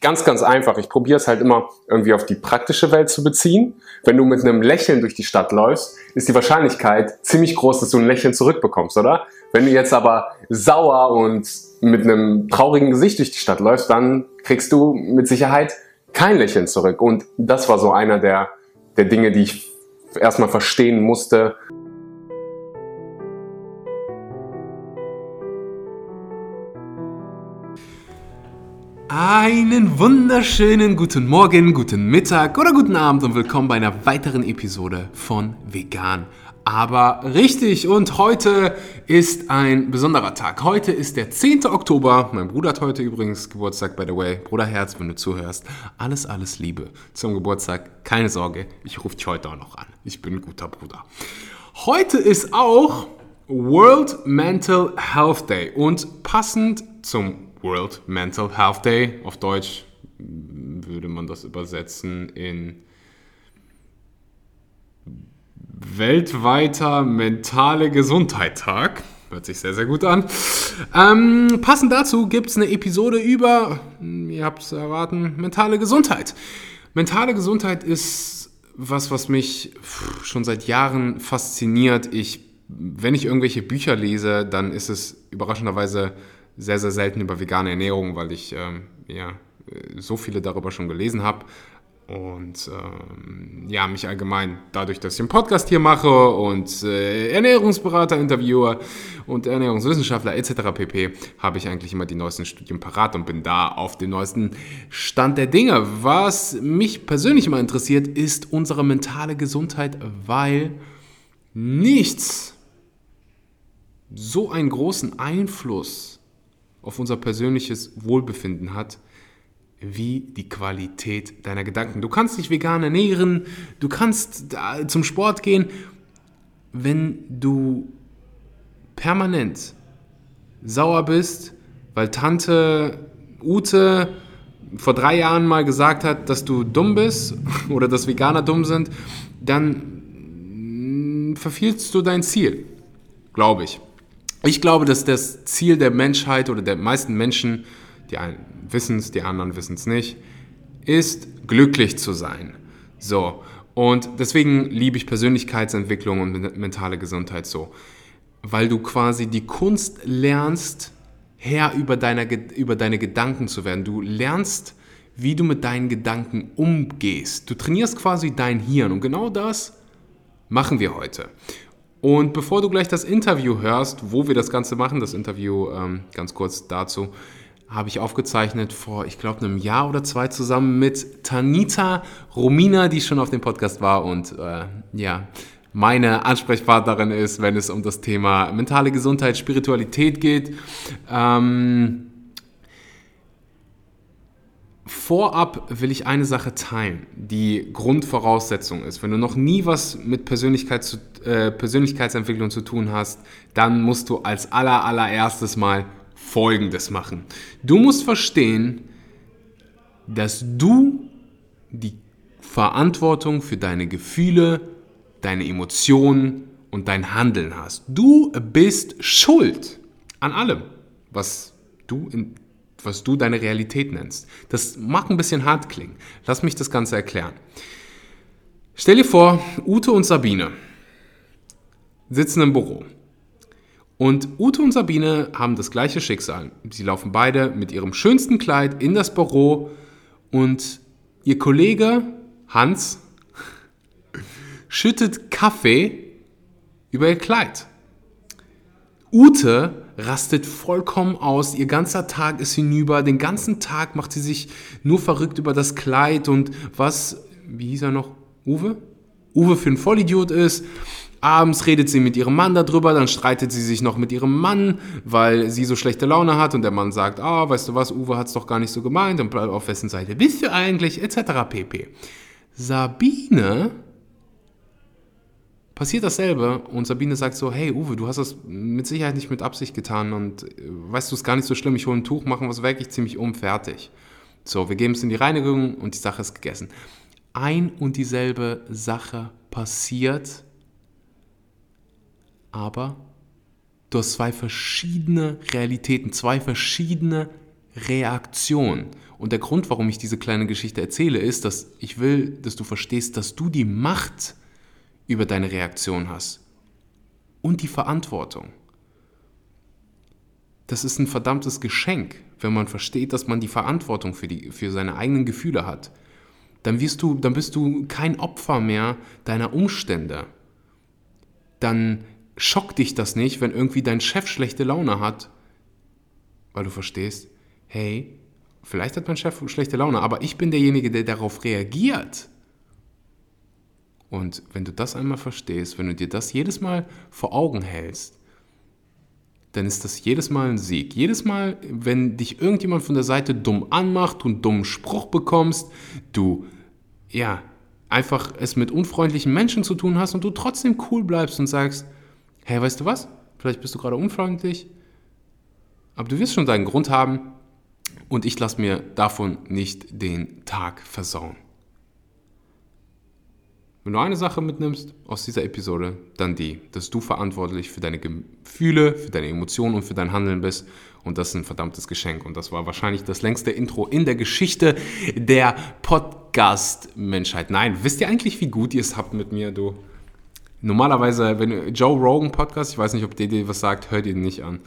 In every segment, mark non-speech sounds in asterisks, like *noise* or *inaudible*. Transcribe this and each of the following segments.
ganz, ganz einfach. Ich probiere es halt immer irgendwie auf die praktische Welt zu beziehen. Wenn du mit einem Lächeln durch die Stadt läufst, ist die Wahrscheinlichkeit ziemlich groß, dass du ein Lächeln zurückbekommst, oder? Wenn du jetzt aber sauer und mit einem traurigen Gesicht durch die Stadt läufst, dann kriegst du mit Sicherheit kein Lächeln zurück. Und das war so einer der, der Dinge, die ich erstmal verstehen musste. Einen wunderschönen guten Morgen, guten Mittag oder guten Abend und willkommen bei einer weiteren Episode von Vegan. Aber richtig und heute ist ein besonderer Tag. Heute ist der 10. Oktober. Mein Bruder hat heute übrigens Geburtstag, by the way. Bruderherz, wenn du zuhörst. Alles, alles Liebe zum Geburtstag. Keine Sorge, ich rufe dich heute auch noch an. Ich bin ein guter Bruder. Heute ist auch World Mental Health Day und passend zum World Mental Health Day. Auf Deutsch würde man das übersetzen in weltweiter mentale Gesundheit-Tag. Hört sich sehr, sehr gut an. Ähm, passend dazu gibt es eine Episode über, ihr habt es erraten, mentale Gesundheit. Mentale Gesundheit ist was, was mich schon seit Jahren fasziniert. Ich, wenn ich irgendwelche Bücher lese, dann ist es überraschenderweise sehr, sehr selten über vegane Ernährung, weil ich ähm, ja, so viele darüber schon gelesen habe. Und ähm, ja, mich allgemein dadurch, dass ich einen Podcast hier mache und äh, Ernährungsberater interviewe und Ernährungswissenschaftler etc. pp, habe ich eigentlich immer die neuesten Studien parat und bin da auf dem neuesten Stand der Dinge. Was mich persönlich immer interessiert, ist unsere mentale Gesundheit, weil nichts so einen großen Einfluss auf unser persönliches Wohlbefinden hat, wie die Qualität deiner Gedanken. Du kannst dich vegan ernähren, du kannst zum Sport gehen, wenn du permanent sauer bist, weil Tante Ute vor drei Jahren mal gesagt hat, dass du dumm bist *laughs* oder dass Veganer dumm sind, dann verfehlst du dein Ziel, glaube ich. Ich glaube, dass das Ziel der Menschheit oder der meisten Menschen, die einen wissen es, die anderen wissen es nicht, ist glücklich zu sein. So. Und deswegen liebe ich Persönlichkeitsentwicklung und mentale Gesundheit so. Weil du quasi die Kunst lernst, Herr über deine, über deine Gedanken zu werden. Du lernst, wie du mit deinen Gedanken umgehst. Du trainierst quasi dein Hirn. Und genau das machen wir heute. Und bevor du gleich das Interview hörst, wo wir das Ganze machen, das Interview ähm, ganz kurz dazu, habe ich aufgezeichnet vor, ich glaube, einem Jahr oder zwei zusammen mit Tanita Romina, die schon auf dem Podcast war und äh, ja, meine Ansprechpartnerin ist, wenn es um das Thema mentale Gesundheit, Spiritualität geht. Ähm, Vorab will ich eine Sache teilen, die Grundvoraussetzung ist. Wenn du noch nie was mit Persönlichkeit zu, äh, Persönlichkeitsentwicklung zu tun hast, dann musst du als aller, allererstes mal Folgendes machen. Du musst verstehen, dass du die Verantwortung für deine Gefühle, deine Emotionen und dein Handeln hast. Du bist schuld an allem, was du in was du deine Realität nennst. Das mag ein bisschen hart klingen. Lass mich das Ganze erklären. Stell dir vor, Ute und Sabine sitzen im Büro. Und Ute und Sabine haben das gleiche Schicksal. Sie laufen beide mit ihrem schönsten Kleid in das Büro und ihr Kollege Hans *laughs* schüttet Kaffee über ihr Kleid. Ute rastet vollkommen aus, ihr ganzer Tag ist hinüber, den ganzen Tag macht sie sich nur verrückt über das Kleid und was, wie hieß er noch, Uwe? Uwe für ein Vollidiot ist. Abends redet sie mit ihrem Mann darüber, dann streitet sie sich noch mit ihrem Mann, weil sie so schlechte Laune hat und der Mann sagt, ah, weißt du was, Uwe hat es doch gar nicht so gemeint und auf wessen Seite bist du eigentlich, etc. pp. Sabine passiert dasselbe und Sabine sagt so, hey Uwe, du hast das mit Sicherheit nicht mit Absicht getan und äh, weißt du, es ist gar nicht so schlimm, ich hole ein Tuch, machen was weg, ich ziehe mich um, fertig. So, wir geben es in die Reinigung und die Sache ist gegessen. Ein und dieselbe Sache passiert, aber du hast zwei verschiedene Realitäten, zwei verschiedene Reaktionen. Und der Grund, warum ich diese kleine Geschichte erzähle, ist, dass ich will, dass du verstehst, dass du die Macht über deine Reaktion hast und die Verantwortung. Das ist ein verdammtes Geschenk, wenn man versteht, dass man die Verantwortung für, die, für seine eigenen Gefühle hat. Dann, wirst du, dann bist du kein Opfer mehr deiner Umstände. Dann schockt dich das nicht, wenn irgendwie dein Chef schlechte Laune hat, weil du verstehst, hey, vielleicht hat mein Chef schlechte Laune, aber ich bin derjenige, der darauf reagiert. Und wenn du das einmal verstehst, wenn du dir das jedes Mal vor Augen hältst, dann ist das jedes Mal ein Sieg. Jedes Mal, wenn dich irgendjemand von der Seite dumm anmacht, du einen dummen Spruch bekommst, du, ja, einfach es mit unfreundlichen Menschen zu tun hast und du trotzdem cool bleibst und sagst, hey, weißt du was? Vielleicht bist du gerade unfreundlich, aber du wirst schon deinen Grund haben und ich lasse mir davon nicht den Tag versauen. Wenn du eine Sache mitnimmst aus dieser Episode, dann die, dass du verantwortlich für deine Gefühle, für deine Emotionen und für dein Handeln bist. Und das ist ein verdammtes Geschenk. Und das war wahrscheinlich das längste Intro in der Geschichte der Podcast-Menschheit. Nein, wisst ihr eigentlich, wie gut ihr es habt mit mir, du? Normalerweise, wenn Joe Rogan Podcast, ich weiß nicht, ob der dir was sagt, hört ihn nicht an.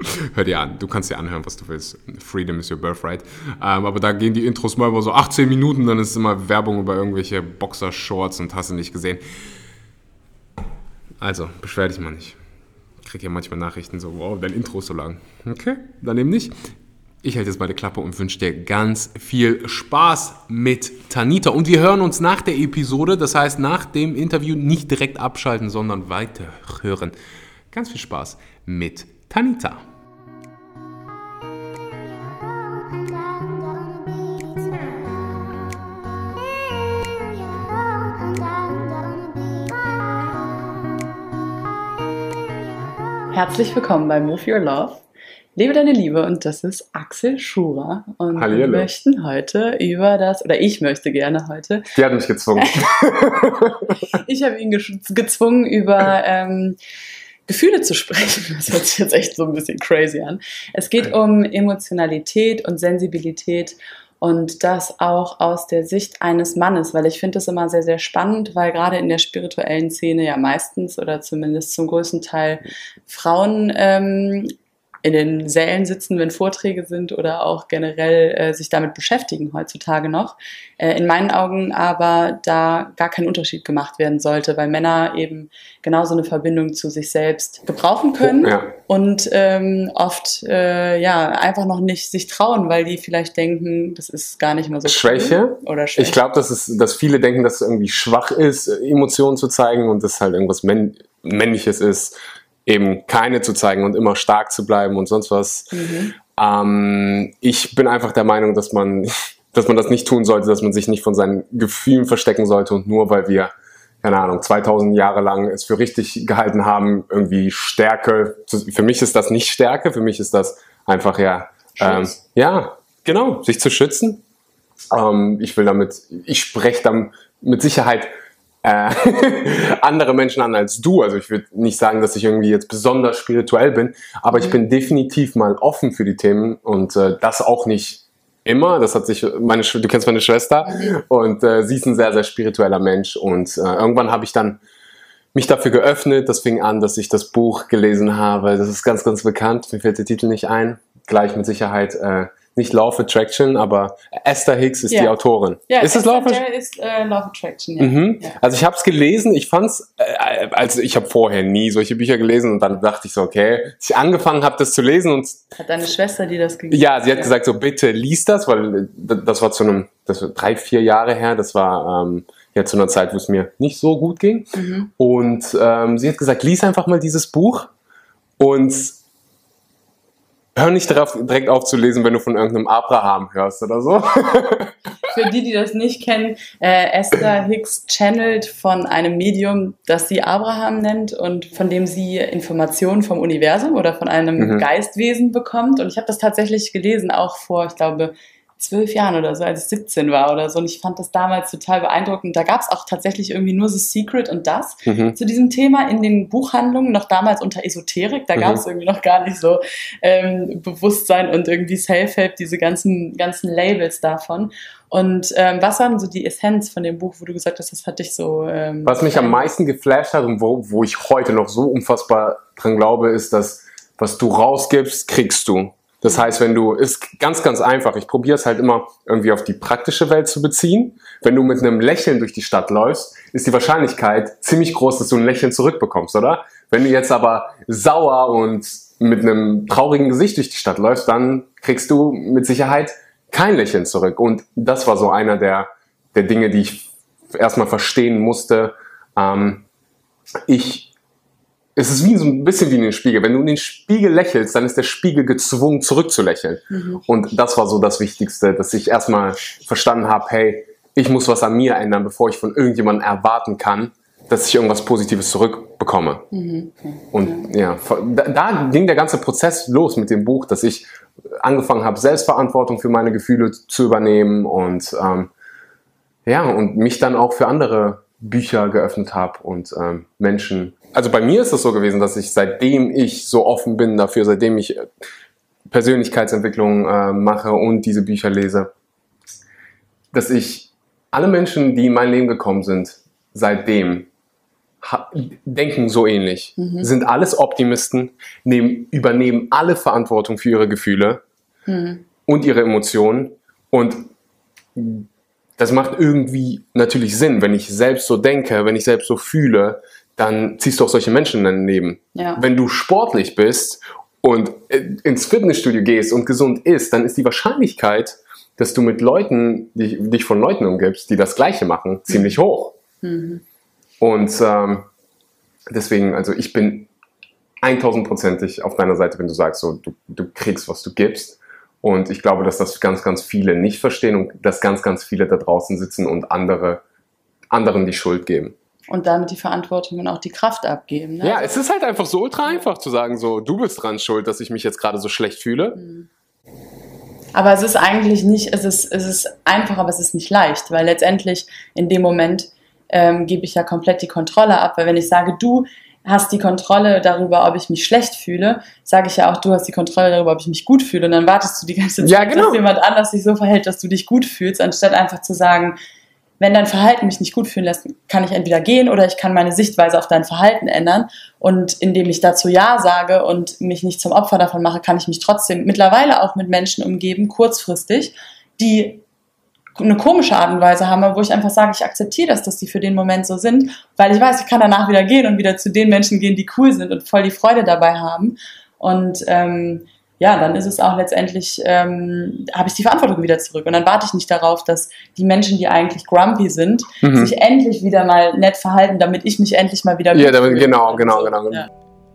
*laughs* Hör dir an, du kannst dir anhören, was du willst. Freedom is your birthright. Ähm, aber da gehen die Intros mal über so 18 Minuten, dann ist immer Werbung über irgendwelche Boxershorts und hast du nicht gesehen. Also, beschwer dich mal nicht. Ich kriege ja manchmal Nachrichten so, wow, dein Intro ist so lang. Okay, dann eben nicht. Ich halte jetzt meine Klappe und wünsche dir ganz viel Spaß mit Tanita. Und wir hören uns nach der Episode, das heißt nach dem Interview, nicht direkt abschalten, sondern weiterhören. Ganz viel Spaß mit Tanita. Herzlich willkommen bei Move Your Love. Lebe deine Liebe und das ist Axel Schurer. Und Hallihallo. wir möchten heute über das, oder ich möchte gerne heute, Die hat mich gezwungen. *laughs* ich habe ihn gezwungen, über ähm, Gefühle zu sprechen. Das hört sich jetzt echt so ein bisschen crazy an. Es geht um Emotionalität und Sensibilität und das auch aus der Sicht eines Mannes, weil ich finde das immer sehr, sehr spannend, weil gerade in der spirituellen Szene ja meistens oder zumindest zum größten Teil Frauen ähm, in den Sälen sitzen, wenn Vorträge sind oder auch generell äh, sich damit beschäftigen heutzutage noch. Äh, in meinen Augen aber da gar kein Unterschied gemacht werden sollte, weil Männer eben genauso eine Verbindung zu sich selbst gebrauchen können Ja. und ähm, oft äh, ja einfach noch nicht sich trauen, weil die vielleicht denken, das ist gar nicht mehr so Schwäche? cool oder Schwäche. Ich glaube, dass, es- dass viele denken, dass es irgendwie schwach ist, Emotionen zu zeigen und das halt irgendwas Männ Männliches ist, eben keine zu zeigen und immer stark zu bleiben und sonst was. Mhm. Ähm, ich bin einfach der Meinung, dass man, *laughs* dass man das nicht tun sollte, dass man sich nicht von seinen Gefühlen verstecken sollte und nur weil wir, keine Ahnung, 2000 Jahre lang es für richtig gehalten haben, irgendwie Stärke, für mich ist das nicht Stärke, für mich ist das einfach ja, ähm, ja, genau, sich zu schützen. Ähm, ich will damit, ich spreche dann mit Sicherheit äh, *laughs* andere Menschen an als du. Also ich würde nicht sagen, dass ich irgendwie jetzt besonders spirituell bin, aber ich Mhm. bin definitiv mal offen für die Themen und äh, das auch nicht immer. Das hat sich meine, du kennst meine Schwester Mhm. und äh, sie ist ein sehr sehr spiritueller Mensch und äh, irgendwann habe ich dann mich dafür geöffnet. Das fing an, dass ich das Buch gelesen habe. Das ist ganz ganz bekannt. Mir fällt der Titel nicht ein. Gleich mit Sicherheit. Äh, nicht Law of Attraction, aber Esther Hicks ist Ja. die Autorin. ja, ist es Law of Attraction? Ist äh, Law of Attraction, ja. Mhm. ja. Also ich habe es gelesen, ich fand's, äh, also ich habe vorher nie solche Bücher gelesen und dann dachte ich so, okay, als ich angefangen habe, das zu lesen und Hat deine Schwester, die das gegeben ja, sie hat gesagt so, bitte lies das, weil äh, das war zu einem, das war drei, vier Jahre her, das war ähm, ja zu einer Zeit, wo es mir nicht so gut ging Mhm. und ähm, sie hat gesagt, lies einfach mal dieses Buch und hör nicht darauf, direkt auf zu lesen, wenn du von irgendeinem Abraham hörst oder so. *laughs* Für die, die das nicht kennen, äh, Esther Hicks channelt von einem Medium, das sie Abraham nennt und von dem sie Informationen vom Universum oder von einem Mhm. Geistwesen bekommt. Und ich habe das tatsächlich gelesen, auch vor, ich glaube, zwölf Jahren oder so, als ich 17 war oder so. Und ich fand das damals total beeindruckend. Da gab es auch tatsächlich irgendwie nur The Secret und das Mhm. zu diesem Thema in den Buchhandlungen, noch damals unter Esoterik. Da Mhm. gab es irgendwie noch gar nicht so ähm, Bewusstsein und irgendwie Self-Help, diese ganzen, ganzen Labels davon. Und ähm, was war denn so die Essenz von dem Buch, wo du gesagt hast, das hat dich so. Ähm, Was mich am meisten geflasht hat und wo, wo ich heute noch so unfassbar dran glaube, ist, dass was du rausgibst, kriegst du. Das heißt, wenn du, ist ganz, ganz einfach. Ich probiere es halt immer irgendwie auf die praktische Welt zu beziehen. Wenn du mit einem Lächeln durch die Stadt läufst, ist die Wahrscheinlichkeit ziemlich groß, dass du ein Lächeln zurückbekommst, oder? Wenn du jetzt aber sauer und mit einem traurigen Gesicht durch die Stadt läufst, dann kriegst du mit Sicherheit kein Lächeln zurück. Und das war so einer der, der Dinge, die ich erstmal verstehen musste. Ähm, ich, es ist wie so ein bisschen wie in den Spiegel. Wenn du in den Spiegel lächelst, dann ist der Spiegel gezwungen, zurückzulächeln. Mhm. Und das war so das Wichtigste, dass ich erstmal verstanden habe, hey, ich muss was an mir ändern, bevor ich von irgendjemandem erwarten kann, dass ich irgendwas Positives zurückbekomme. Mhm. Und ja, da, da ging der ganze Prozess los mit dem Buch, dass ich angefangen habe, Selbstverantwortung für meine Gefühle zu übernehmen und ähm, ja, und mich dann auch für andere Bücher geöffnet habe und ähm, Menschen. Also bei mir ist es so gewesen, dass ich seitdem ich so offen bin dafür, seitdem ich äh, Persönlichkeitsentwicklung äh, mache und diese Bücher lese, dass ich alle Menschen, die in mein Leben gekommen sind, seitdem denken so ähnlich, Mhm. sind alles Optimisten, nehmen, übernehmen alle Verantwortung für ihre Gefühle Mhm. und ihre Emotionen und das macht irgendwie natürlich Sinn, wenn ich selbst so denke, wenn ich selbst so fühle, dann ziehst du auch solche Menschen in dein Leben. Ja. Wenn du sportlich bist und äh, ins Fitnessstudio gehst und gesund isst, dann ist die Wahrscheinlichkeit, dass du mit Leuten, dich, dich von Leuten umgibst, die das Gleiche machen, ziemlich hoch. Mhm. Und ähm, deswegen, also ich bin 1000%ig auf deiner Seite, wenn du sagst, so, du, du kriegst, was du gibst. Und ich glaube, dass das ganz, ganz viele nicht verstehen und dass ganz, ganz viele da draußen sitzen und andere, anderen die Schuld geben. Und damit die Verantwortung und auch die Kraft abgeben. Ne? Ja, es ist halt einfach so ultra einfach zu sagen, so, du bist dran schuld, dass ich mich jetzt gerade so schlecht fühle. Aber es ist eigentlich nicht, es ist, es ist einfach, aber es ist nicht leicht, weil letztendlich in dem Moment ähm, gebe ich ja komplett die Kontrolle ab, weil wenn ich sage, du hast die Kontrolle darüber, ob ich mich schlecht fühle, sage ich ja auch, du hast die Kontrolle darüber, ob ich mich gut fühle und dann wartest du die ganze Zeit, Ja, genau. dass jemand anders sich so verhält, dass du dich gut fühlst, anstatt einfach zu sagen, wenn dein Verhalten mich nicht gut fühlen lässt, kann ich entweder gehen oder ich kann meine Sichtweise auf dein Verhalten ändern. Und indem ich dazu Ja sage und mich nicht zum Opfer davon mache, kann ich mich trotzdem mittlerweile auch mit Menschen umgeben, kurzfristig, die eine komische Art und Weise haben, wo ich einfach sage, ich akzeptiere das, dass die für den Moment so sind, weil ich weiß, ich kann danach wieder gehen und wieder zu den Menschen gehen, die cool sind und voll die Freude dabei haben. Und ähm, ja, dann ist es auch letztendlich, ähm, habe ich die Verantwortung wieder zurück. Und dann warte ich nicht darauf, dass die Menschen, die eigentlich grumpy sind, Mhm. sich endlich wieder mal nett verhalten, damit ich mich endlich mal wieder Ja, damit- fühle. genau, genau, genau, genau. Ja.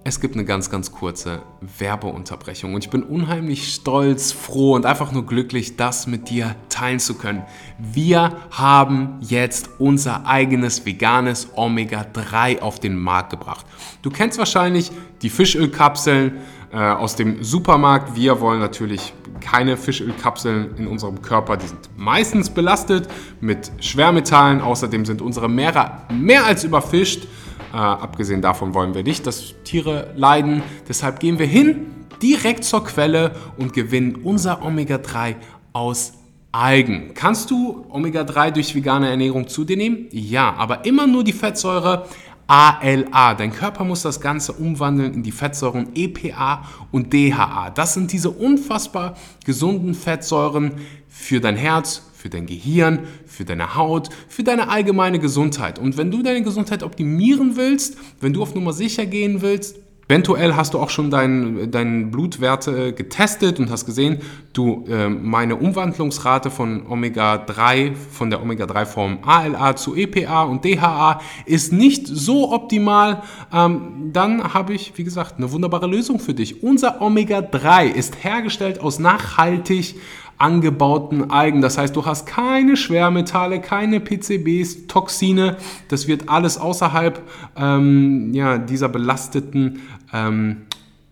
Es gibt eine ganz, ganz kurze Werbeunterbrechung und ich bin unheimlich stolz, froh und einfach nur glücklich, das mit dir teilen zu können. Wir haben jetzt unser eigenes veganes Omega-3 auf den Markt gebracht. Du kennst wahrscheinlich die Fischölkapseln aus dem Supermarkt. Wir wollen natürlich keine Fischölkapseln in unserem Körper. Die sind meistens belastet mit Schwermetallen. Außerdem sind unsere Meere mehr als überfischt. Äh, abgesehen davon wollen wir nicht, dass Tiere leiden. Deshalb gehen wir hin, direkt zur Quelle und gewinnen unser Omega-3 aus Algen. Kannst du Omega-3 durch vegane Ernährung zu dir nehmen? Ja, aber immer nur die Fettsäure ALA. Dein Körper muss das Ganze umwandeln in die Fettsäuren EPA und DHA. Das sind diese unfassbar gesunden Fettsäuren für dein Herz, für dein Gehirn, für deine Haut, für deine allgemeine Gesundheit. Und wenn du deine Gesundheit optimieren willst, wenn du auf Nummer sicher gehen willst, Eventuell hast du auch schon deinen dein Blutwerte getestet und hast gesehen, du, äh, meine Umwandlungsrate von Omega-3, von der Omega-3-Form ALA zu EPA und DHA ist nicht so optimal. Ähm, dann habe ich, wie gesagt, eine wunderbare Lösung für dich. Unser Omega-3 ist hergestellt aus nachhaltig angebauten Algen. Das heißt, du hast keine Schwermetalle, keine PCBs, Toxine. Das wird alles außerhalb ähm, ja, dieser belasteten ähm,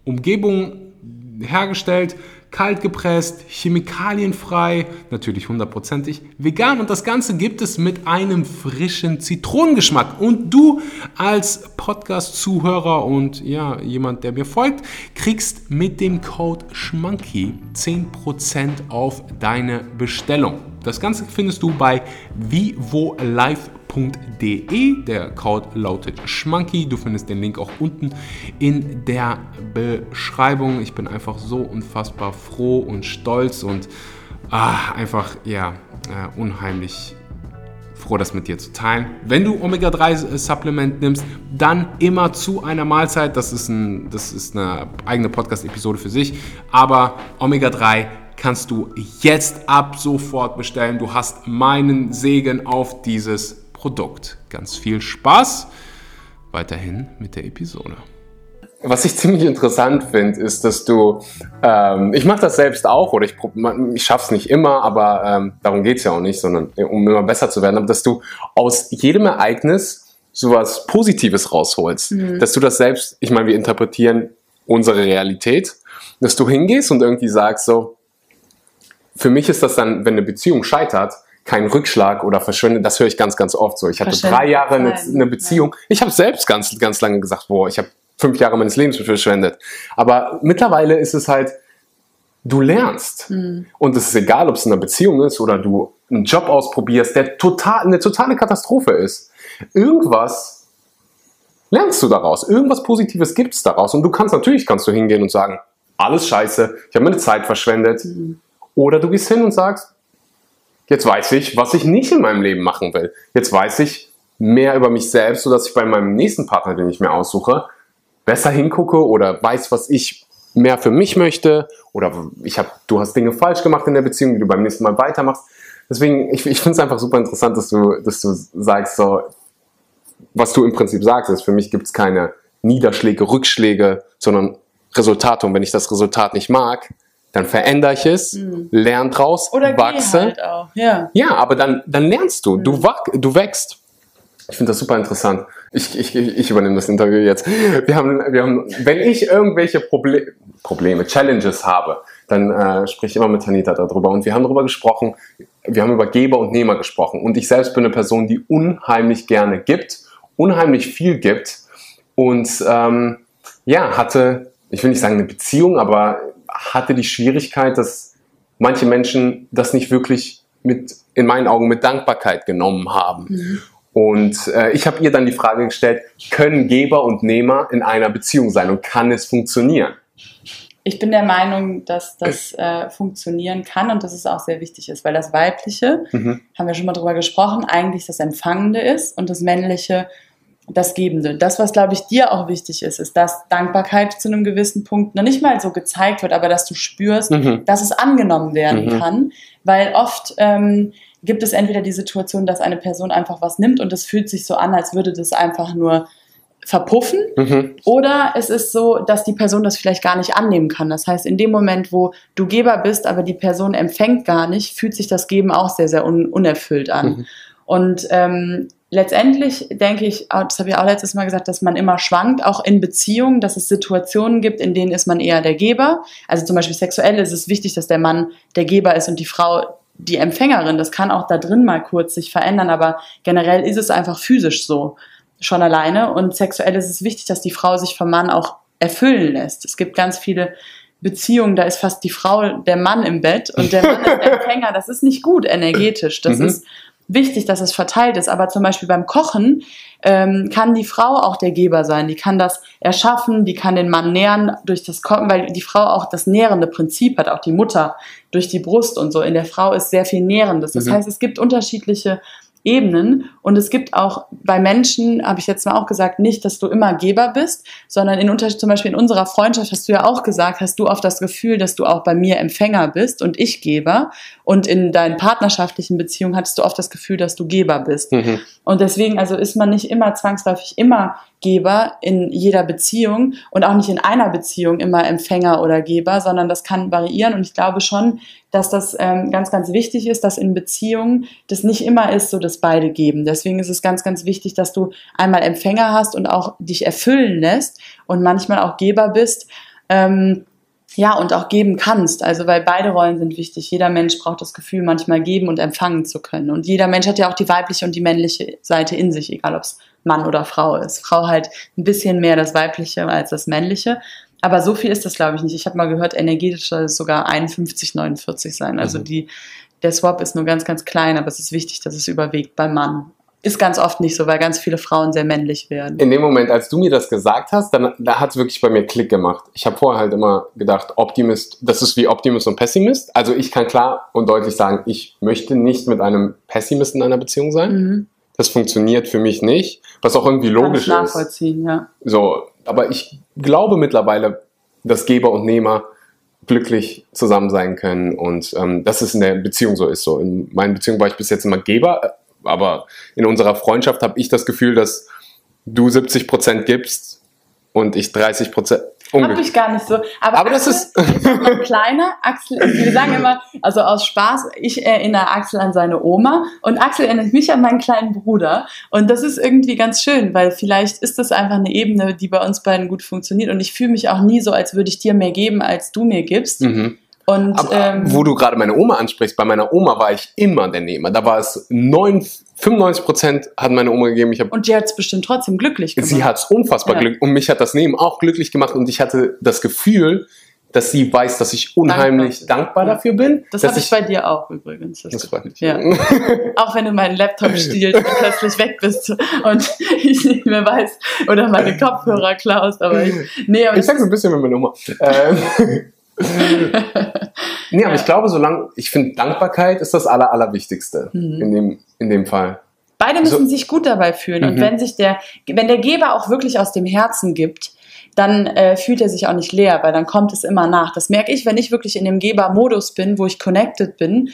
Umgebung hergestellt. Kalt gepresst, chemikalienfrei, natürlich hundertprozentig vegan und das Ganze gibt es mit einem frischen Zitronengeschmack. Und du als Podcast-Zuhörer und ja, jemand, der mir folgt, kriegst mit dem Code SCHMANKY 10% auf deine Bestellung. Das Ganze findest du bei vivolife.de. Der Code lautet Schmanky. Du findest den Link auch unten in der Beschreibung. Ich bin einfach so unfassbar froh und stolz und ah, einfach ja äh, unheimlich froh, das mit dir zu teilen. Wenn du Omega-3-Supplement nimmst, dann immer zu einer Mahlzeit. Das ist, ein, das ist eine eigene Podcast-Episode für sich. Aber Omega-3 kannst du jetzt ab sofort bestellen. Du hast meinen Segen auf dieses Produkt. Ganz viel Spaß weiterhin mit der Episode. Was ich ziemlich interessant finde, ist, dass du, ähm, ich mache das selbst auch oder ich, ich schaffe es nicht immer, aber ähm, darum geht es ja auch nicht, sondern um immer besser zu werden, aber dass du aus jedem Ereignis sowas Positives rausholst. Mhm. Dass du das selbst, ich meine, wir interpretieren unsere Realität, dass du hingehst und irgendwie sagst so, für mich ist das dann, wenn eine Beziehung scheitert, kein Rückschlag oder verschwindet. Das höre ich ganz, ganz oft so. Ich hatte drei Jahre eine, eine Beziehung. Ich habe selbst ganz, ganz lange gesagt, boah, ich habe fünf Jahre meines Lebens verschwendet. Aber mittlerweile ist es halt, du lernst. Mhm. Und es ist egal, ob es eine Beziehung ist oder du einen Job ausprobierst, der total, eine totale Katastrophe ist. Irgendwas lernst du daraus. Irgendwas Positives gibt es daraus. Und du kannst natürlich kannst du hingehen und sagen, alles scheiße, ich habe meine Zeit verschwendet. Mhm. Oder du gehst hin und sagst, jetzt weiß ich, was ich nicht in meinem Leben machen will. Jetzt weiß ich mehr über mich selbst, sodass ich bei meinem nächsten Partner, den ich mir aussuche, besser hingucke oder weiß, was ich mehr für mich möchte oder ich habe, du hast Dinge falsch gemacht in der Beziehung, die du beim nächsten Mal weitermachst. Deswegen, ich, ich finde es einfach super interessant, dass du, dass du sagst, so, was du im Prinzip sagst, ist, für mich gibt es keine Niederschläge, Rückschläge, sondern Resultate. Und wenn ich das Resultat nicht mag, dann verändere ich es, mhm. lerne draus, Oder wachse. Halt auch. Ja. ja, aber dann, dann lernst du, mhm. du, wach, du wächst. Ich finde das super interessant. Ich, ich, ich übernehme das Interview jetzt. Wir haben, wir haben, wenn ich irgendwelche Proble Probleme, Challenges habe, dann äh, spreche ich immer mit Tanita darüber. Und wir haben darüber gesprochen, wir haben über Geber und Nehmer gesprochen. Und ich selbst bin eine Person, die unheimlich gerne gibt, unheimlich viel gibt. Und ähm, ja, hatte, ich will nicht sagen eine Beziehung, aber hatte die Schwierigkeit, dass manche Menschen das nicht wirklich mit, in meinen Augen, mit Dankbarkeit genommen haben. Mhm. Und äh, ich habe ihr dann die Frage gestellt, können Geber und Nehmer in einer Beziehung sein und kann es funktionieren? Ich bin der Meinung, dass das äh, funktionieren kann und dass es auch sehr wichtig ist, weil das Weibliche, mhm. haben wir schon mal drüber gesprochen, eigentlich das Empfangende ist und das Männliche das Gebende. Das, was, glaube ich, dir auch wichtig ist, ist, dass Dankbarkeit zu einem gewissen Punkt noch nicht mal so gezeigt wird, aber dass du spürst, mhm. dass es angenommen werden mhm. kann. Weil oft ähm, gibt es entweder die Situation, dass eine Person einfach was nimmt und es fühlt sich so an, als würde das einfach nur verpuffen. Mhm. Oder es ist so, dass die Person das vielleicht gar nicht annehmen kann. Das heißt, in dem Moment, wo du Geber bist, aber die Person empfängt gar nicht, fühlt sich das Geben auch sehr, sehr un unerfüllt an. Mhm. Und ähm, letztendlich denke ich, das habe ich auch letztes Mal gesagt, dass man immer schwankt, auch in Beziehungen, dass es Situationen gibt, in denen ist man eher der Geber. Also zum Beispiel sexuell ist es wichtig, dass der Mann der Geber ist und die Frau die Empfängerin. Das kann auch da drin mal kurz sich verändern, aber generell ist es einfach physisch so schon alleine. Und sexuell ist es wichtig, dass die Frau sich vom Mann auch erfüllen lässt. Es gibt ganz viele Beziehungen, da ist fast die Frau der Mann im Bett und der Mann ist der *laughs* Empfänger. Das ist nicht gut energetisch. Das mhm. ist wichtig, dass es verteilt ist. Aber zum Beispiel beim Kochen ähm, kann die Frau auch der Geber sein. Die kann das erschaffen, die kann den Mann nähren durch das Kochen, weil die Frau auch das nährende Prinzip hat, auch die Mutter durch die Brust und so. In der Frau ist sehr viel Nährendes. Das mhm. heißt, es gibt unterschiedliche Ebenen. Und es gibt auch bei Menschen, habe ich jetzt mal auch gesagt, nicht, dass du immer Geber bist, sondern in Unterschied, zum Beispiel in unserer Freundschaft hast du ja auch gesagt, hast du oft das Gefühl, dass du auch bei mir Empfänger bist und ich Geber. Und in deinen partnerschaftlichen Beziehungen hattest du oft das Gefühl, dass du Geber bist. Mhm. Und deswegen, also ist man nicht immer zwangsläufig immer Geber in jeder Beziehung und auch nicht in einer Beziehung immer Empfänger oder Geber, sondern das kann variieren. Und ich glaube schon, dass das ähm, ganz, ganz wichtig ist, dass in Beziehungen das nicht immer ist, so dass beide geben. Deswegen ist es ganz, ganz wichtig, dass du einmal Empfänger hast und auch dich erfüllen lässt und manchmal auch Geber bist. Ähm, ja, und auch geben kannst. Also, weil beide Rollen sind wichtig. Jeder Mensch braucht das Gefühl, manchmal geben und empfangen zu können. Und jeder Mensch hat ja auch die weibliche und die männliche Seite in sich, egal ob es Mann oder Frau ist. Frau halt ein bisschen mehr das weibliche als das männliche. Aber so viel ist das, glaube ich, nicht. Ich habe mal gehört, energetisch soll es sogar 51, 49 sein. Also Mhm. die, der Swap ist nur ganz, ganz klein, aber es ist wichtig, dass es überwiegt beim Mann. Ist ganz oft nicht so, weil ganz viele Frauen sehr männlich werden. In dem Moment, als du mir das gesagt hast, dann da hat es wirklich bei mir Klick gemacht. Ich habe vorher halt immer gedacht, Optimist, das ist wie Optimist und Pessimist. Also ich kann klar und deutlich sagen, ich möchte nicht mit einem Pessimist in einer Beziehung sein. Mhm. Das funktioniert für mich nicht, was auch irgendwie Kann ich logisch ist. nachvollziehen, ja. So, aber ich glaube mittlerweile, dass Geber und Nehmer glücklich zusammen sein können und ähm, dass es in der Beziehung so ist. So in meinen Beziehungen war ich bis jetzt immer Geber, äh, aber in unserer Freundschaft habe ich das Gefühl, dass du 70 Prozent gibst und ich 30 Prozent. Hab ich gar nicht so. Aber, Aber das Axel ist noch ein kleiner. Axel, wir sagen immer, also aus Spaß, ich erinnere Axel an seine Oma und Axel erinnert mich an meinen kleinen Bruder. Und das ist irgendwie ganz schön, weil vielleicht ist das einfach eine Ebene, die bei uns beiden gut funktioniert. Und ich fühle mich auch nie so, als würde ich dir mehr geben, als du mir gibst. Mhm. Und Aber ähm, wo du gerade meine Oma ansprichst, bei meiner Oma war ich immer der Nehmer. Da war es 9, 95 Prozent hat meine Oma gegeben. Ich habe und dir hat es bestimmt trotzdem glücklich gemacht. Sie hat es unfassbar Ja. glücklich und mich hat das Nehmen auch glücklich gemacht und ich hatte das Gefühl, dass sie weiß, dass ich unheimlich Dankbar. dankbar, dafür bin. das habe ich bei dir auch übrigens. das freut mich. Ja. *laughs* Auch wenn du meinen Laptop stiehlst und plötzlich weg bist und *laughs* ich nicht mehr weiß oder meine Kopfhörer klaust, aber ich, nee, aber Ich sag so ein bisschen mit meiner Oma. Nee, aber ich glaube, solange, ich finde, Dankbarkeit ist das Aller, Allerwichtigste Mhm. in, dem, in dem Fall. beide müssen So- sich gut dabei fühlen und Mhm. wenn sich der, wenn der Geber auch wirklich aus dem Herzen gibt, dann äh, fühlt er sich auch nicht leer, weil dann kommt es immer nach. Das merke ich, wenn ich wirklich in dem Geber-Modus bin, wo ich connected bin,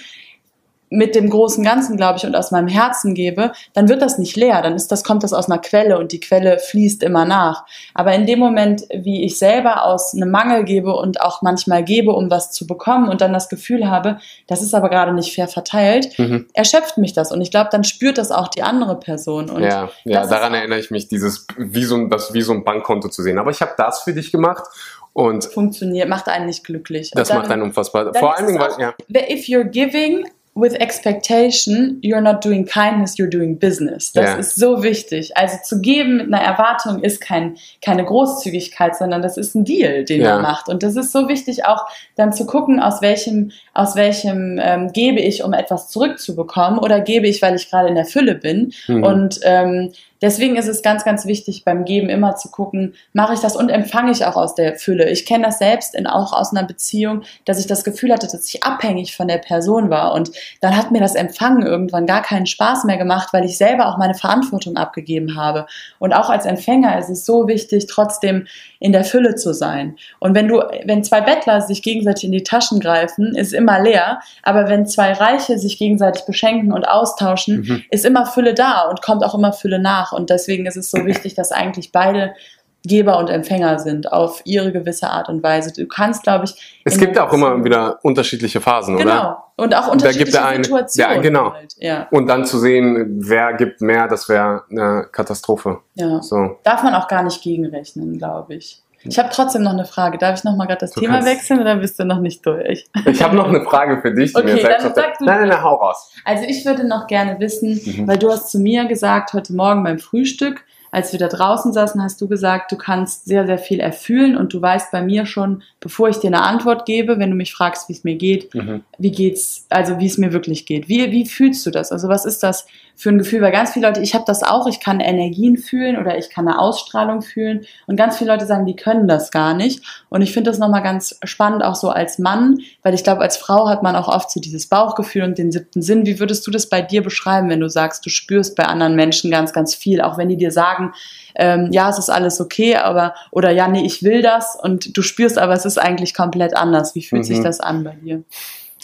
mit dem großen Ganzen, glaube ich, und aus meinem Herzen gebe, dann wird das nicht leer. Dann ist das, kommt das aus einer Quelle und die Quelle fließt immer nach. Aber in dem Moment, wie ich selber aus einem Mangel gebe und auch manchmal gebe, um was zu bekommen und dann das Gefühl habe, das ist aber gerade nicht fair verteilt, Mhm. erschöpft mich das. Und ich glaube, dann spürt das auch die andere Person. Und ja, ja daran erinnere ich mich, dieses, wie so, ein- das wie so ein Bankkonto zu sehen. Aber ich habe das für dich gemacht und funktioniert, macht einen nicht glücklich. das dann, macht einen unfassbar. Vor allen Dingen, weil, ja. If you're giving with expectation, you're not doing kindness, you're doing business. Das Ja. ist so wichtig. Also zu geben mit einer Erwartung ist kein, keine Großzügigkeit, sondern das ist ein Deal, den Ja. man macht. Und das ist so wichtig, auch dann zu gucken, aus welchem, aus welchem ähm, gebe ich, um etwas zurückzubekommen oder gebe ich, weil ich gerade in der Fülle bin. Mhm. Und ähm, deswegen ist es ganz, ganz wichtig beim Geben immer zu gucken, mache ich das und empfange ich auch aus der Fülle. Ich kenne das selbst in, auch aus einer Beziehung, dass ich das Gefühl hatte, dass ich abhängig von der Person war. Und dann hat mir das Empfangen irgendwann gar keinen Spaß mehr gemacht, weil ich selber auch meine Verantwortung abgegeben habe. Und auch als Empfänger ist es so wichtig, trotzdem in der Fülle zu sein. Und wenn du, wenn zwei Bettler sich gegenseitig in die Taschen greifen, ist immer leer. Aber wenn zwei Reiche sich gegenseitig beschenken und austauschen, Mhm. ist immer Fülle da und kommt auch immer Fülle nach. Und deswegen ist es so wichtig, dass eigentlich beide Geber und Empfänger sind auf ihre gewisse Art und Weise. Du kannst, glaube ich, Es gibt auch immer wieder unterschiedliche Phasen, oder? genau und auch Da unterschiedliche gibt der eine- Situationen. ja, genau. Halt. Ja, Und dann zu sehen, wer gibt mehr, das wäre eine Katastrophe. ja. So. Darf man auch gar nicht gegenrechnen, glaube ich. Ich habe trotzdem noch eine Frage. Darf ich noch mal gerade das Du Thema wechseln oder bist du noch nicht durch? Ich habe noch eine Frage für dich, die Okay, mir selbst dann sag du- Nein, nein, nein, hau raus. Also ich würde noch gerne wissen, Mhm. weil du hast zu mir gesagt, heute Morgen beim Frühstück, als wir da draußen saßen, hast du gesagt, du kannst sehr, sehr viel erfühlen und du weißt bei mir schon, bevor ich dir eine Antwort gebe, wenn du mich fragst, wie es mir geht, Mhm. wie geht's, also wie es mir wirklich geht. Wie, wie fühlst du das? Also was ist das für ein Gefühl? Weil ganz viele Leute, ich habe das auch, ich kann Energien fühlen oder ich kann eine Ausstrahlung fühlen und ganz viele Leute sagen, die können das gar nicht. Und ich finde das nochmal ganz spannend, auch so als Mann, weil ich glaube, als Frau hat man auch oft so dieses Bauchgefühl und den siebten Sinn. Wie würdest du das bei dir beschreiben, wenn du sagst, du spürst bei anderen Menschen ganz, ganz viel, auch wenn die dir sagen, ähm, ja, es ist alles okay, aber oder ja, nee, ich will das und du spürst aber, es ist eigentlich komplett anders. Wie fühlt sich Mhm. das an bei dir?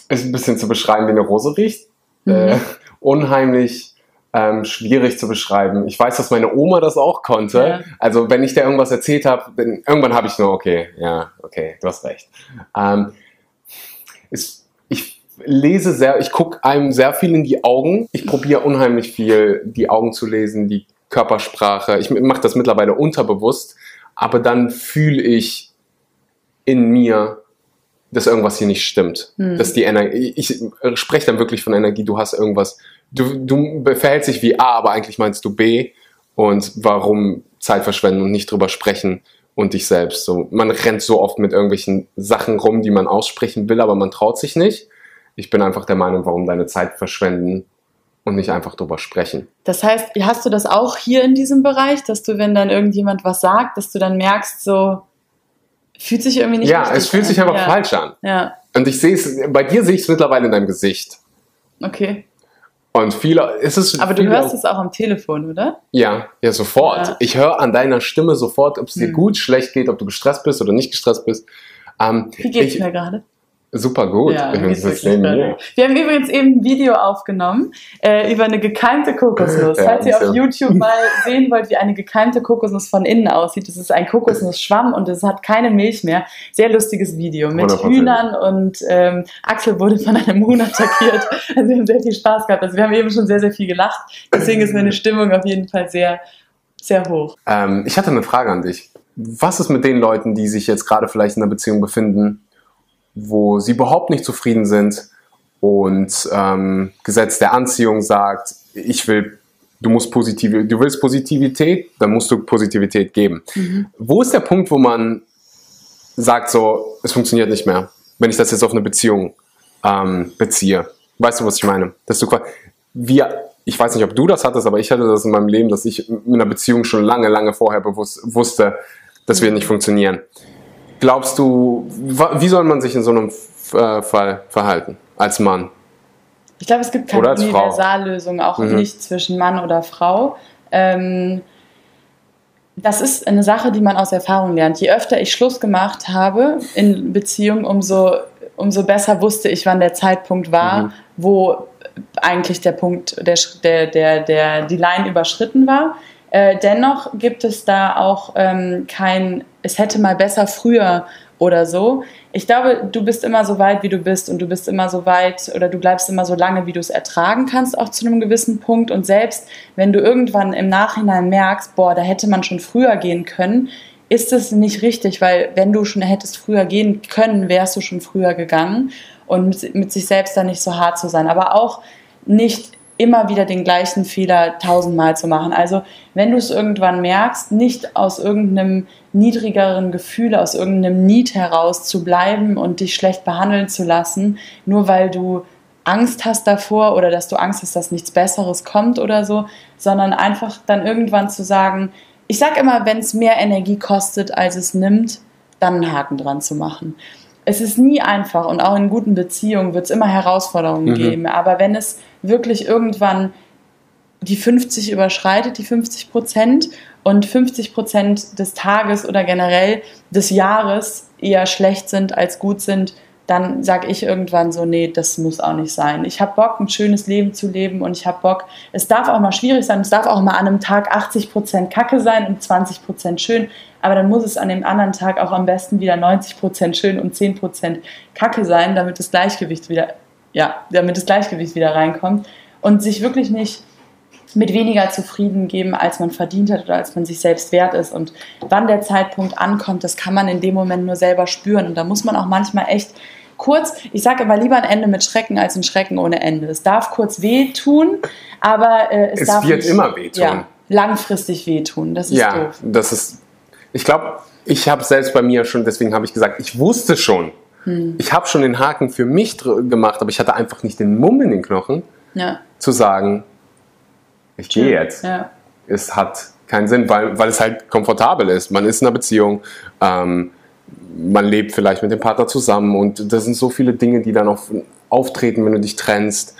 Ist ein bisschen zu beschreiben, wie eine Rose riecht. Mhm. Äh, *laughs* unheimlich ähm, schwierig zu beschreiben. Ich weiß, dass meine Oma das auch konnte. Ja. Also wenn ich der irgendwas erzählt habe, dann irgendwann habe ich nur, okay, ja, okay, du hast recht. Ähm, ist, ich lese sehr, ich gucke einem sehr viel in die Augen. Ich probiere unheimlich viel, die Augen zu lesen, die Körpersprache. Ich mache das mittlerweile unterbewusst, aber dann fühle ich in mir, dass irgendwas hier nicht stimmt. Hm. Dass die Energie, ich spreche dann wirklich von Energie, du hast irgendwas, du, du verhältst dich wie A, aber eigentlich meinst du B und warum Zeit verschwenden und nicht drüber sprechen und dich selbst. So, man rennt so oft mit irgendwelchen Sachen rum, die man aussprechen will, aber man traut sich nicht. Ich bin einfach der Meinung, warum deine Zeit verschwenden und nicht einfach drüber sprechen. Das heißt, hast du das auch hier in diesem Bereich, dass du, wenn dann irgendjemand was sagt, dass du dann merkst, so fühlt sich irgendwie nicht ja, es fühlt an. sich einfach ja. falsch an. Ja, Und ich sehe es, bei dir sehe ich es mittlerweile in deinem Gesicht. okay. Und viele, es ist Aber du hörst auch- es auch am Telefon, oder? Ja, ja, sofort. Ja. Ich höre an deiner Stimme sofort, ob es dir Hm. gut, schlecht geht, ob du gestresst bist oder nicht gestresst bist. Ähm, Wie geht's ich, mir gerade? Super gut. Ja, das mir. Wir haben übrigens eben ein Video aufgenommen äh, über eine gekeimte Kokosnuss. *laughs* Ja, Falls ihr das auf YouTube mal sehen wollt, wie eine gekeimte Kokosnuss von innen aussieht, das ist ein Kokosnussschwamm und es hat keine Milch mehr. Sehr lustiges Video mit 100%. Hühnern und ähm, Axel wurde von einem Huhn attackiert. *laughs* Also wir haben sehr viel Spaß gehabt. Also wir haben eben schon sehr, sehr viel gelacht. Deswegen ist meine Stimmung auf jeden Fall sehr, sehr hoch. Ähm, ich hatte eine Frage an dich. Was ist mit den Leuten, die sich jetzt gerade vielleicht in einer Beziehung befinden, wo sie überhaupt nicht zufrieden sind und ähm, Gesetz der Anziehung sagt, ich will, du musst positive, du willst Positivität, dann musst du Positivität geben. Wo ist der Punkt, wo man sagt so, es funktioniert nicht mehr, wenn ich das jetzt auf eine Beziehung ähm, beziehe? Weißt du, was ich meine? Dass du, wir, ich weiß nicht, ob du das hattest, aber ich hatte das in meinem Leben, dass ich in einer Beziehung schon lange, lange vorher bewusst, wusste, dass wir nicht funktionieren. Glaubst du, wie soll man sich in so einem äh, Fall verhalten als Mann? Ich glaube, es gibt keine. Universallösung, auch Mhm. nicht zwischen Mann oder Frau. Ähm, das ist eine Sache, die man aus Erfahrung lernt. Je öfter ich Schluss gemacht habe in Beziehungen, umso, umso besser wusste ich, wann der Zeitpunkt war, Mhm. wo eigentlich der Punkt, der, der, der, der, die Line überschritten war. Äh, dennoch gibt es da auch ähm, kein, es hätte mal besser früher oder so. Ich glaube, du bist immer so weit, wie du bist und du bist immer so weit oder du bleibst immer so lange, wie du es ertragen kannst, auch zu einem gewissen Punkt. Und selbst wenn du irgendwann im Nachhinein merkst, boah, da hätte man schon früher gehen können, ist es nicht richtig, weil wenn du schon hättest früher gehen können, wärst du schon früher gegangen und mit, mit sich selbst dann nicht so hart zu sein. Aber auch nicht immer wieder den gleichen Fehler tausendmal zu machen. Also wenn du es irgendwann merkst, nicht aus irgendeinem niedrigeren Gefühl, aus irgendeinem Need heraus zu bleiben und dich schlecht behandeln zu lassen, nur weil du Angst hast davor oder dass du Angst hast, dass nichts Besseres kommt oder so, sondern einfach dann irgendwann zu sagen, ich sag immer, wenn es mehr Energie kostet, als es nimmt, dann einen Haken dran zu machen. Es ist nie einfach und auch in guten Beziehungen wird es immer Herausforderungen Mhm. geben, aber wenn es wirklich irgendwann die 50 überschreitet, die 50 Prozent und 50 Prozent des Tages oder generell des Jahres eher schlecht sind als gut sind, dann sage ich irgendwann so, nee, das muss auch nicht sein. Ich habe Bock, ein schönes Leben zu leben und ich habe Bock, es darf auch mal schwierig sein, es darf auch mal an einem Tag 80 Prozent Kacke sein und 20 Prozent schön, aber dann muss es an dem anderen Tag auch am besten wieder 90 Prozent schön und 10 Prozent Kacke sein, damit das Gleichgewicht wieder, ja, damit das Gleichgewicht wieder reinkommt und sich wirklich nicht mit weniger zufrieden geben, als man verdient hat oder als man sich selbst wert ist. Und wann der Zeitpunkt ankommt, das kann man in dem Moment nur selber spüren. Und da muss man auch manchmal echt kurz, ich sage immer lieber ein Ende mit Schrecken als ein Schrecken ohne Ende. Es darf kurz wehtun, aber äh, es, Es darf wird nicht, immer wehtun. Ja, langfristig wehtun. Das ist ja, doof. das ist. Ich glaube, ich habe selbst bei mir schon, deswegen habe ich gesagt, ich wusste schon. Hm. Ich habe schon den Haken für mich gemacht, aber ich hatte einfach nicht den Mumm in den Knochen, Ja, zu sagen, ich gehe jetzt. ja. Es hat keinen Sinn, weil, weil es halt komfortabel ist. Man ist in einer Beziehung, ähm, man lebt vielleicht mit dem Partner zusammen und das sind so viele Dinge, die dann auf, auftreten, wenn du dich trennst.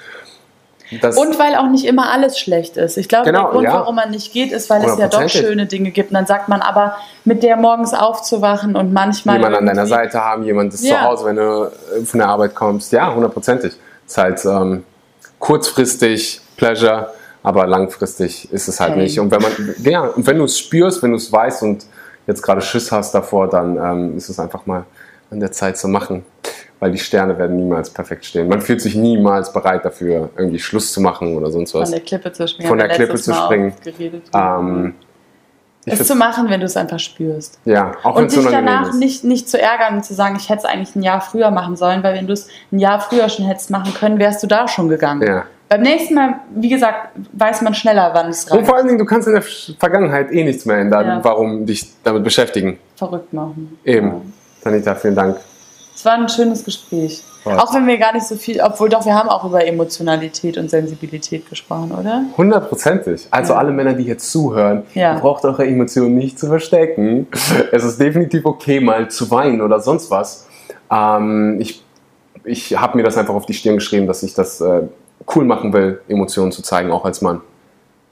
Das, Und weil auch nicht immer alles schlecht ist. Ich glaube, Genau, der Grund, ja. warum man nicht geht, ist, weil es ja doch schöne Dinge gibt. Und dann sagt man aber, mit der morgens aufzuwachen und manchmal. jemand an deiner Seite haben, jemand ist Ja. zu Hause, wenn du äh, von der Arbeit kommst. Ja, hundertprozentig. Ist halt ähm, kurzfristig Pleasure, aber langfristig ist es halt Pain. nicht. Und wenn man, *laughs* ja, und wenn du es spürst, wenn du es weißt und jetzt gerade Schiss hast davor, dann ähm, ist es einfach mal an der Zeit zu machen. Weil die Sterne werden niemals perfekt stehen. Man fühlt sich niemals bereit dafür, irgendwie Schluss zu machen oder sonst Von was. der Klippe zu springen. Von der Klippe zu springen. Ähm, es zu machen, wenn du es einfach spürst. Ja, auch wenn Und dich danach ist. nicht, nicht zu ärgern und zu sagen, ich hätte es eigentlich ein Jahr früher machen sollen, weil wenn du es ein Jahr früher schon hättest machen können, wärst du da schon gegangen. Ja. Beim nächsten Mal, wie gesagt, weiß man schneller, wann es Und reicht. vor allen Dingen, du kannst in der Vergangenheit eh nichts mehr ändern. Ja. Warum dich damit beschäftigen? Verrückt machen. Eben. Ja. Tanita, vielen Dank. Es war ein schönes Gespräch. Was? Auch wenn wir gar nicht so viel, obwohl doch, wir haben auch über Emotionalität und Sensibilität gesprochen, oder? Hundertprozentig. Also Ja. alle Männer, die jetzt zuhören, Ja. ihr braucht eure Emotionen nicht zu verstecken. Es ist definitiv okay, mal zu weinen oder sonst was. Ähm, ich ich habe mir das einfach auf die Stirn geschrieben, dass ich das äh, cool machen will, Emotionen zu zeigen, auch als Mann.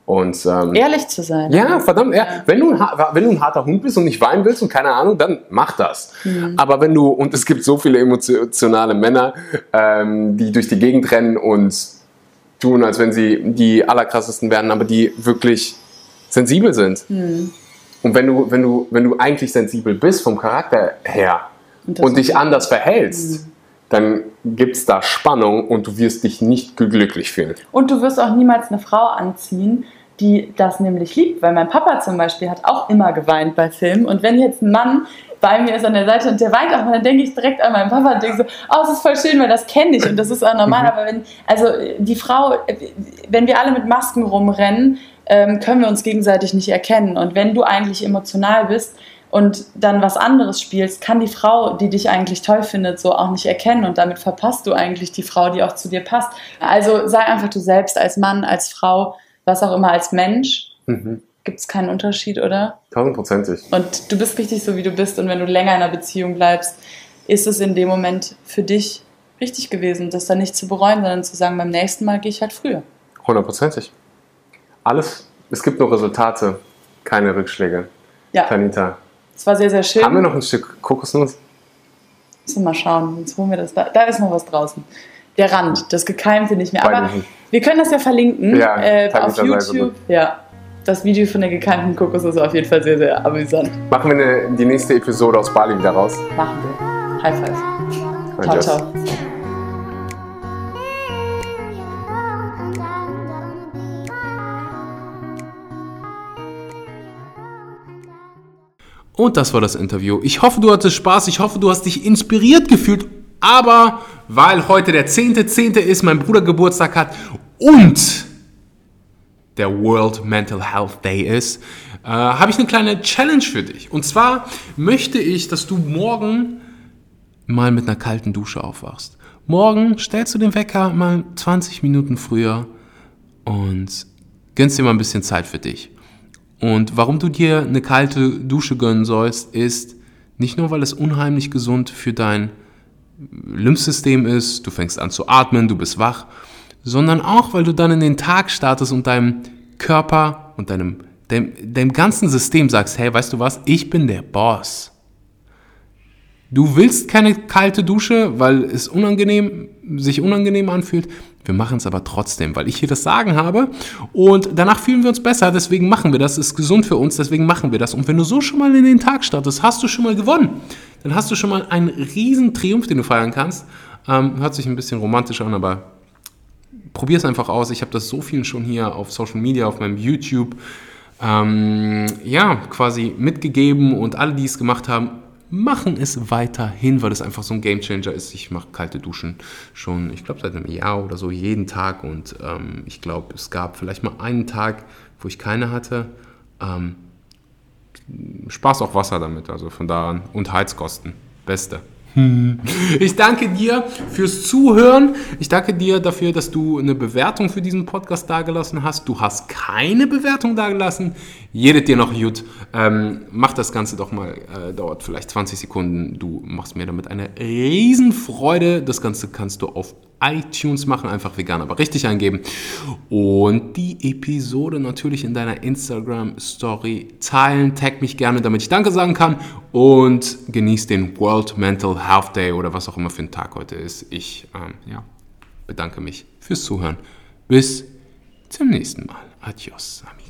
Und ähm, Ehrlich zu sein. ja, verdammt, ja. Wenn, du ein, wenn du ein harter Hund bist und nicht weinen willst und keine Ahnung, dann mach das. Mhm. Aber wenn du, und es gibt so viele emotionale Männer, ähm, die durch die Gegend rennen und tun, als wenn sie die allerkrassesten werden, aber die wirklich sensibel sind. Mhm. Und wenn du, wenn, du, wenn du eigentlich sensibel bist vom Charakter her Und und dich anders verhältst, dann gibt es da Spannung und du wirst dich nicht glücklich fühlen. Und du wirst auch niemals eine Frau anziehen, die das nämlich liebt. Weil mein Papa zum Beispiel hat auch immer geweint bei Filmen. Und wenn jetzt ein Mann bei mir ist an der Seite und der weint auch, mal, dann denke ich direkt an meinen Papa und denke so, oh, es ist voll schön, weil das kenne ich und das ist auch normal. Aber wenn, also die Frau, wenn wir alle mit Masken rumrennen, ähm, können wir uns gegenseitig nicht erkennen. Und wenn du eigentlich emotional bist und dann was anderes spielst, kann die Frau, die dich eigentlich toll findet, so auch nicht erkennen. Und damit verpasst du eigentlich die Frau, die auch zu dir passt. Also sei einfach du selbst als Mann, als Frau, was auch immer, als Mensch. Mhm. Gibt es keinen Unterschied, oder? Tausendprozentig. Und du bist richtig so, wie du bist. Und wenn du länger in einer Beziehung bleibst, ist es in dem Moment für dich richtig gewesen, das dann nicht zu bereuen, sondern zu sagen, beim nächsten Mal gehe ich halt früher. Hundertprozentig. Alles, es gibt nur Resultate, keine Rückschläge. Ja, Tanita, es war sehr, sehr schön. haben wir noch ein Stück Kokosnuss? Müssen wir mal schauen. Jetzt holen wir das. Da, da ist noch was draußen. Der Rand, das Gekeimte nicht mehr. Aber wir können das ja verlinken Ja, äh, auf YouTube. Ja, das Video von der gekeimten Kokos ist auf jeden Fall sehr, sehr amüsant. Machen wir eine, die nächste Episode aus Bali wieder raus. Machen wir. High five. Ciao, ciao. Und das war das Interview. Ich hoffe, du hattest Spaß. Ich hoffe, du hast dich inspiriert gefühlt. Aber weil heute der 10.10. ist, mein Bruder Geburtstag hat und der World Mental Health Day ist, äh, habe ich eine kleine Challenge für dich. Und zwar möchte ich, dass du morgen mal mit einer kalten Dusche aufwachst. Morgen stellst du den Wecker mal 20 Minuten früher und gönnst dir mal ein bisschen Zeit für dich. Und warum du dir eine kalte Dusche gönnen sollst, ist nicht nur, weil es unheimlich gesund für dein Lymphsystem ist, du fängst an zu atmen, du bist wach, sondern auch, weil du dann in den Tag startest und deinem Körper und deinem, deinem, deinem ganzen System sagst, hey, weißt du was, ich bin der Boss. Du willst keine kalte Dusche, weil es unangenehm, sich unangenehm anfühlt. Wir machen es aber trotzdem, weil ich hier das Sagen habe. Und danach fühlen wir uns besser, deswegen machen wir das. Ist gesund für uns, deswegen machen wir das. Und wenn du so schon mal in den Tag startest, hast du schon mal gewonnen. Dann hast du schon mal einen riesen Triumph, den du feiern kannst. Ähm, hört sich ein bisschen romantisch an, aber probier es einfach aus. Ich habe das so vielen schon hier auf Social Media, auf meinem YouTube, ähm, ja, quasi mitgegeben und alle, die es gemacht haben, machen es weiterhin, weil es einfach so ein Gamechanger ist. Ich mache kalte Duschen schon, ich glaube, seit einem Jahr oder so jeden Tag und ähm, ich glaube, es gab vielleicht mal einen Tag, wo ich keine hatte. Ähm, Spaß auch Wasser damit, also von daran und Heizkosten. Beste. Ich danke dir fürs Zuhören. Ich danke dir dafür, dass du eine Bewertung für diesen Podcast dagelassen hast. Du hast keine Bewertung dagelassen. Jedet dir noch gut. Ähm, mach das Ganze doch mal. Äh, dauert vielleicht 20 Sekunden. Du machst mir damit eine Riesenfreude. Das Ganze kannst du auf iTunes machen. Einfach vegan, aber richtig eingeben. Und die Episode natürlich in deiner Instagram-Story teilen. Tag mich gerne, damit ich Danke sagen kann. Und genieß den World Mental Health Day oder was auch immer für ein Tag heute ist. Ich ähm, ja, bedanke mich fürs Zuhören. Bis zum nächsten Mal. Adios, Ami.